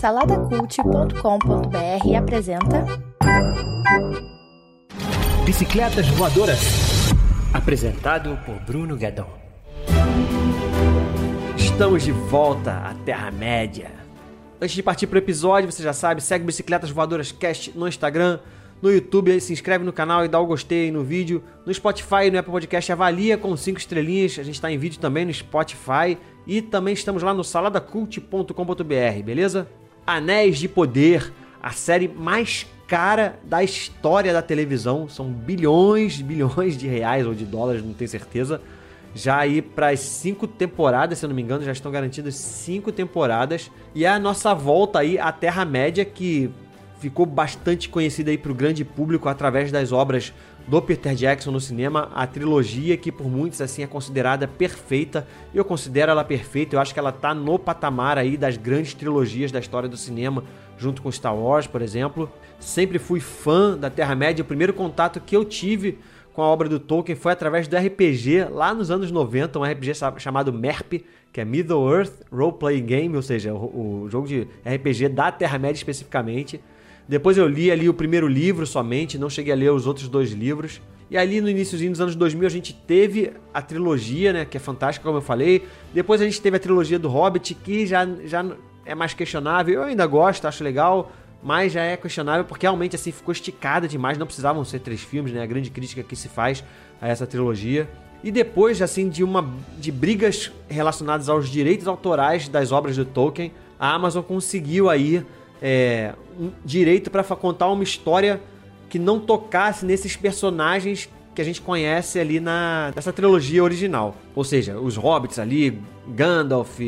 Saladacult.com.br apresenta Bicicletas Voadoras. Apresentado por Bruno Guedon. Estamos de volta à Terra-média. Antes de partir para o episódio, você já sabe, segue Bicicletas Voadoras Cast no Instagram, no YouTube, se inscreve no canal e dá o gostei aí no vídeo. No Spotify e no Apple Podcast, avalia com 5 estrelinhas. A gente está em vídeo também no Spotify. E também estamos lá no saladacult.com.br, beleza? Anéis de Poder, a série mais cara da história da televisão. São bilhões, bilhões de reais ou de dólares, não tenho certeza. Já aí para as cinco temporadas, se eu não me engano, já estão garantidas cinco temporadas. E é a nossa volta aí à Terra-média, que ficou bastante conhecida aí para o grande público através das obras do Peter Jackson no cinema, a trilogia que por muitos assim é considerada perfeita. Eu considero ela perfeita, eu acho que ela tá no patamar aí das grandes trilogias da história do cinema, junto com Star Wars, por exemplo. Sempre fui fã da Terra-média, o primeiro contato que eu tive com a obra do Tolkien foi através do RPG lá nos anos 90, um RPG chamado MERP, que é Middle Earth Role Playing Game, ou seja, o, o jogo de RPG da Terra-média especificamente. Depois eu li ali o primeiro livro somente, não cheguei a ler os outros dois livros. E ali no iníciozinho dos anos 2000 a gente teve a trilogia, né, que é fantástica, como eu falei. Depois a gente teve a trilogia do Hobbit, que já, já é mais questionável. Eu ainda gosto, acho legal, mas já é questionável porque realmente assim ficou esticada demais, não precisavam ser três filmes, né? A grande crítica que se faz a essa trilogia. E depois assim de uma de brigas relacionadas aos direitos autorais das obras do Tolkien, a Amazon conseguiu aí é, direito para contar uma história que não tocasse nesses personagens que a gente conhece ali na nessa trilogia original. Ou seja, os hobbits ali, Gandalf,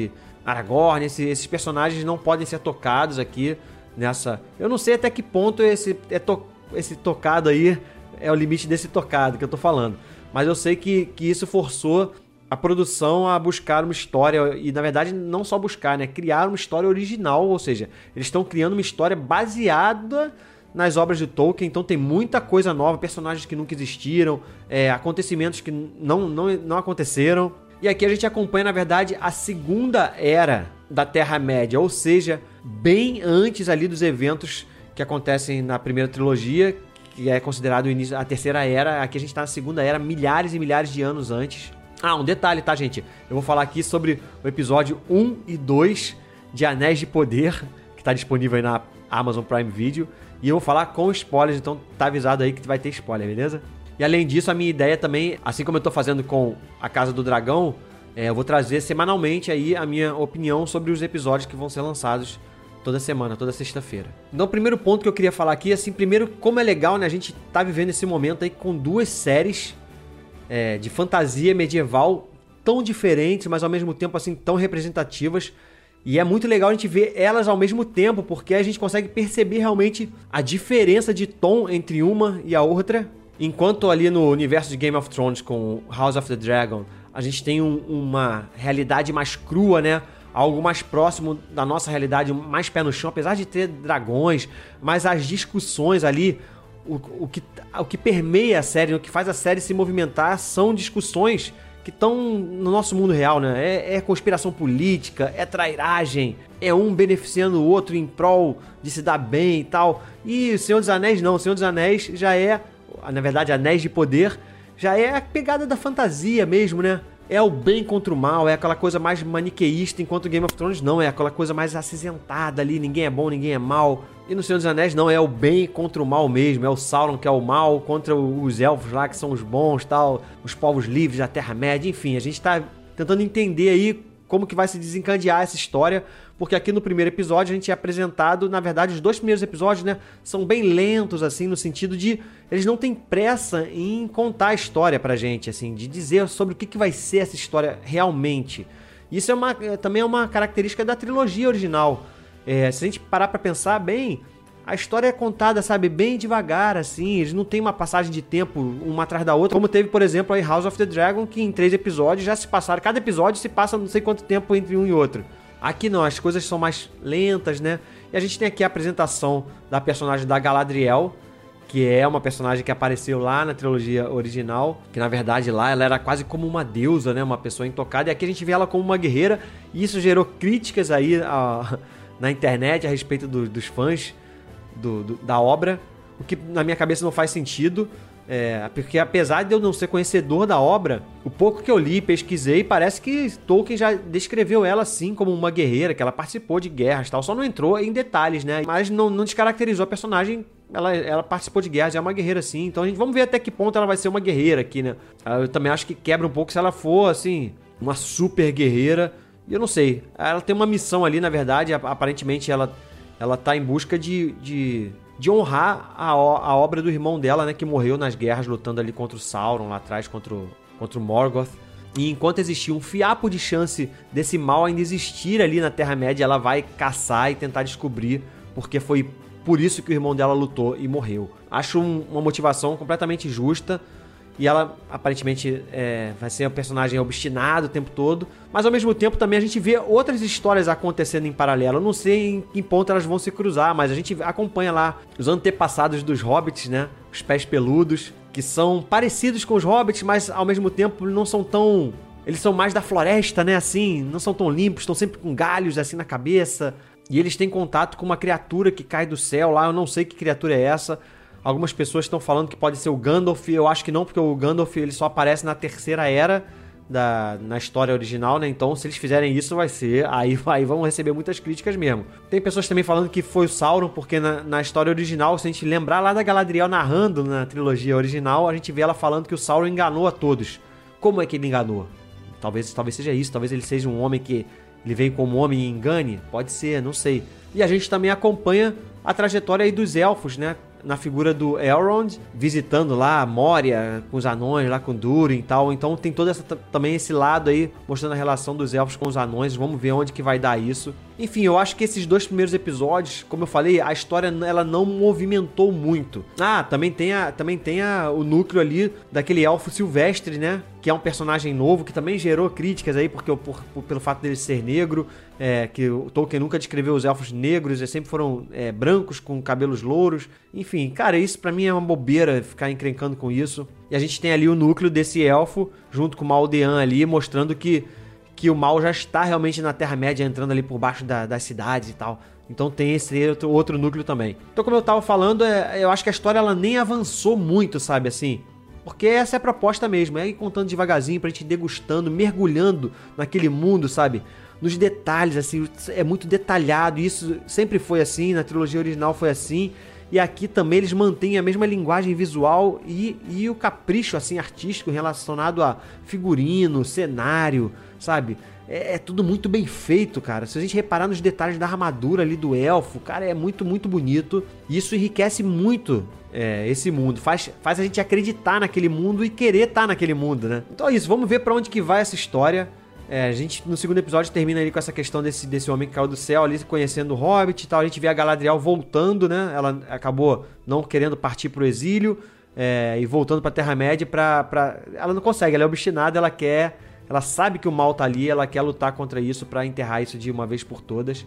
Aragorn, esse, esses personagens não podem ser tocados aqui nessa. Eu não sei até que ponto esse, é to, esse tocado aí é o limite desse tocado que eu tô falando. Mas eu sei que, que isso forçou a produção a buscar uma história e na verdade não só buscar, né, criar uma história original, ou seja, eles estão criando uma história baseada nas obras de Tolkien, então tem muita coisa nova, personagens que nunca existiram, é, acontecimentos que não, não, não aconteceram. E aqui a gente acompanha, na verdade, a segunda era da Terra-média, ou seja, bem antes ali dos eventos que acontecem na primeira trilogia, que é considerado o início, a terceira era. Aqui a gente está na segunda era, milhares e milhares de anos antes. Ah, um detalhe, tá, gente? Eu vou falar aqui sobre o episódio 1 e 2 de Anéis de Poder, que está disponível aí na Amazon Prime Video. E eu vou falar com spoilers, então tá avisado aí que vai ter spoiler, beleza? E além disso, a minha ideia também, assim como eu tô fazendo com A Casa do Dragão, é, eu vou trazer semanalmente aí a minha opinião sobre os episódios que vão ser lançados toda semana, toda sexta-feira. Então, o primeiro ponto que eu queria falar aqui, assim, primeiro, como é legal, né? A gente tá vivendo esse momento aí com duas séries é, de fantasia medieval tão diferentes, mas ao mesmo tempo assim tão representativas. E é muito legal a gente ver elas ao mesmo tempo, porque a gente consegue perceber realmente a diferença de tom entre uma e a outra. Enquanto ali no universo de Game of Thrones com House of the Dragon, a gente tem um, uma realidade mais crua, né? Algo mais próximo da nossa realidade, mais pé no chão, apesar de ter dragões, mas as discussões ali, o, o, que, o que permeia a série, o que faz a série se movimentar são discussões que estão no nosso mundo real, né? É, é, conspiração política, é trairagem, é um beneficiando o outro em prol de se dar bem e tal. E o Senhor dos Anéis não, o Senhor dos Anéis já é, na verdade, Anéis de Poder, já é a pegada da fantasia mesmo, né? É o bem contra o mal, é aquela coisa mais maniqueísta, enquanto Game of Thrones não, é aquela coisa mais acinzentada ali, ninguém é bom, ninguém é mal. E no Senhor dos Anéis não, é o bem contra o mal mesmo, é o Sauron que é o mal contra os elfos lá que são os bons, tal, os povos livres da Terra-média, enfim, a gente tá tentando entender aí como que vai se desencadear essa história, porque aqui no primeiro episódio a gente é apresentado, na verdade, os dois primeiros episódios, né, são bem lentos assim no sentido de eles não têm pressa em contar a história pra gente, assim, de dizer sobre o que, que vai ser essa história realmente. Isso é uma, é, também é uma característica da trilogia original. É, se a gente parar para pensar bem, a história é contada, sabe, bem devagar, assim. Eles não tem uma passagem de tempo uma atrás da outra, como teve, por exemplo, aí House of the Dragon, que em três episódios já se passaram. Cada episódio se passa não sei quanto tempo entre um e outro. Aqui não, as coisas são mais lentas, né? E a gente tem aqui a apresentação da personagem da Galadriel, que é uma personagem que apareceu lá na trilogia original, que na verdade lá ela era quase como uma deusa, né? Uma pessoa intocada. E aqui a gente vê ela como uma guerreira, e isso gerou críticas aí a na internet a respeito do, dos fãs do, do, da obra, o que na minha cabeça não faz sentido. É, porque apesar de eu não ser conhecedor da obra, o pouco que eu li pesquisei, parece que Tolkien já descreveu ela assim como uma guerreira, que ela participou de guerras e tal, só não entrou em detalhes, né? Mas não, não descaracterizou a personagem ela, ela participou de guerras, é uma guerreira sim. Então a gente vamos ver até que ponto ela vai ser uma guerreira aqui, né? Eu também acho que quebra um pouco se ela for, assim, uma super guerreira. E eu não sei. Ela tem uma missão ali, na verdade. Aparentemente ela, ela tá em busca de, de, de honrar a, a obra do irmão dela, né? Que morreu nas guerras lutando ali contra o Sauron lá atrás, contra o, contra o Morgoth. E enquanto existir um fiapo de chance desse mal ainda existir ali na Terra-média, ela vai caçar e tentar descobrir porque foi por isso que o irmão dela lutou e morreu. Acho um, uma motivação completamente justa. E ela aparentemente é, vai ser um personagem obstinado o tempo todo. Mas ao mesmo tempo também a gente vê outras histórias acontecendo em paralelo. Eu não sei em que ponto elas vão se cruzar, mas a gente acompanha lá os antepassados dos hobbits, né? Os pés peludos, que são parecidos com os hobbits, mas ao mesmo tempo não são tão. Eles são mais da floresta, né? Assim, não são tão limpos, estão sempre com galhos assim na cabeça. E eles têm contato com uma criatura que cai do céu lá, eu não sei que criatura é essa. Algumas pessoas estão falando que pode ser o Gandalf, eu acho que não, porque o Gandalf ele só aparece na terceira era da, na história original, né? Então, se eles fizerem isso, vai ser. Aí, aí vão receber muitas críticas mesmo. Tem pessoas também falando que foi o Sauron, porque na, na história original, se a gente lembrar lá da Galadriel narrando na trilogia original, a gente vê ela falando que o Sauron enganou a todos. Como é que ele enganou? Talvez, talvez seja isso, talvez ele seja um homem que ele veio como homem e engane? Pode ser, não sei. E a gente também acompanha a trajetória aí dos elfos, né? Na figura do Elrond, visitando lá a Moria com os anões, lá com Durin e tal. Então tem todo essa, também esse lado aí, mostrando a relação dos elfos com os anões. Vamos ver onde que vai dar isso. Enfim, eu acho que esses dois primeiros episódios, como eu falei, a história ela não movimentou muito. Ah, também tem, a, também tem a, o núcleo ali daquele elfo silvestre, né? Que é um personagem novo, que também gerou críticas aí, porque por, por, pelo fato dele ser negro, é, que o Tolkien nunca descreveu os elfos negros, eles sempre foram é, brancos com cabelos louros. Enfim, cara, isso para mim é uma bobeira ficar encrencando com isso. E a gente tem ali o núcleo desse elfo, junto com uma aldeã ali, mostrando que que o mal já está realmente na Terra-média, entrando ali por baixo da, das cidades e tal. Então tem esse outro, outro núcleo também. Então, como eu tava falando, é, eu acho que a história ela nem avançou muito, sabe assim? Porque essa é a proposta mesmo, é ir contando devagarzinho pra gente degustando, mergulhando naquele mundo, sabe? Nos detalhes, assim, é muito detalhado. Isso sempre foi assim, na trilogia original foi assim. E aqui também eles mantêm a mesma linguagem visual e, e o capricho assim artístico relacionado a figurino, cenário, sabe? É, é, tudo muito bem feito, cara. Se a gente reparar nos detalhes da armadura ali do elfo, cara, é muito, muito bonito. E isso enriquece muito é, esse mundo. Faz, faz a gente acreditar naquele mundo e querer estar naquele mundo, né? Então é isso, vamos ver para onde que vai essa história. É, a gente, no segundo episódio, termina ali com essa questão desse, desse homem que caiu do céu ali, conhecendo o Hobbit e tal. A gente vê a Galadriel voltando, né? Ela acabou não querendo partir pro exílio é, e voltando pra Terra-média pra, pra... Ela não consegue, ela é obstinada, ela quer... Ela sabe que o mal tá ali, ela quer lutar contra isso para enterrar isso de uma vez por todas.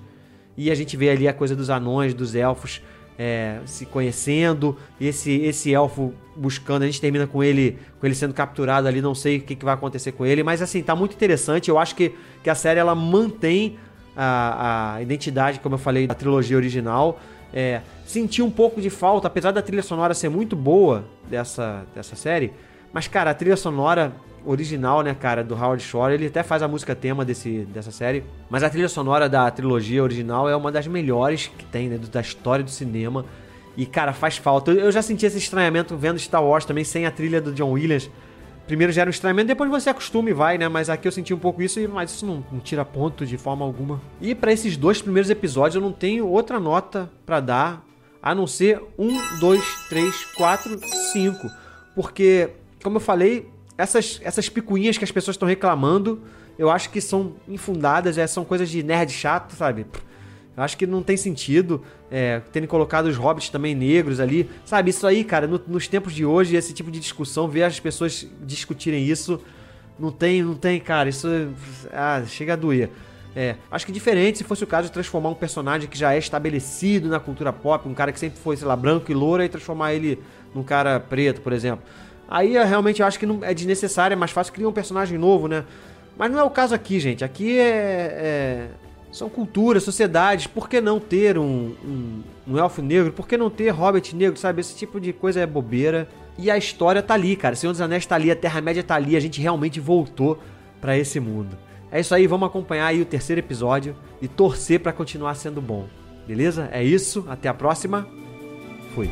E a gente vê ali a coisa dos anões, dos elfos é, se conhecendo, esse esse elfo buscando, a gente termina com ele com ele sendo capturado ali, não sei o que, que vai acontecer com ele, mas assim, tá muito interessante, eu acho que, que a série ela mantém a, a identidade, como eu falei, da trilogia original, é, senti um pouco de falta, apesar da trilha sonora ser muito boa dessa, dessa série, mas cara, a trilha sonora original, né, cara, do Howard Shore. Ele até faz a música tema desse, dessa série. Mas a trilha sonora da trilogia original é uma das melhores que tem, né, da história do cinema. E, cara, faz falta. Eu já senti esse estranhamento vendo Star Wars também, sem a trilha do John Williams. Primeiro gera um estranhamento, depois você acostuma e vai, né? Mas aqui eu senti um pouco isso, mas isso não, não tira ponto de forma alguma. E para esses dois primeiros episódios eu não tenho outra nota para dar, a não ser um, dois, três, quatro, cinco. Porque, como eu falei, essas, essas picuinhas que as pessoas estão reclamando, eu acho que são infundadas, é, são coisas de nerd chato, sabe? Eu acho que não tem sentido é, terem colocado os hobbits também negros ali. Sabe, isso aí, cara, no, nos tempos de hoje, esse tipo de discussão, ver as pessoas discutirem isso, não tem, não tem, cara, isso ah, chega a doer. É, acho que diferente se fosse o caso de transformar um personagem que já é estabelecido na cultura pop, um cara que sempre foi, sei lá, branco e louro, e transformar ele num cara preto, por exemplo. Aí eu realmente acho que não é desnecessário, é mais fácil criar um personagem novo, né? Mas não é o caso aqui, gente. Aqui é, é, São culturas, sociedades. Por que não ter um, um, um elfo negro? Por que não ter hobbit negro? Sabe? Esse tipo de coisa é bobeira. E a história tá ali, cara. Senhor dos Anéis tá ali, a Terra-média tá ali. A gente realmente voltou para esse mundo. É isso aí, vamos acompanhar aí o terceiro episódio e torcer para continuar sendo bom. Beleza? É isso, até a próxima. Fui.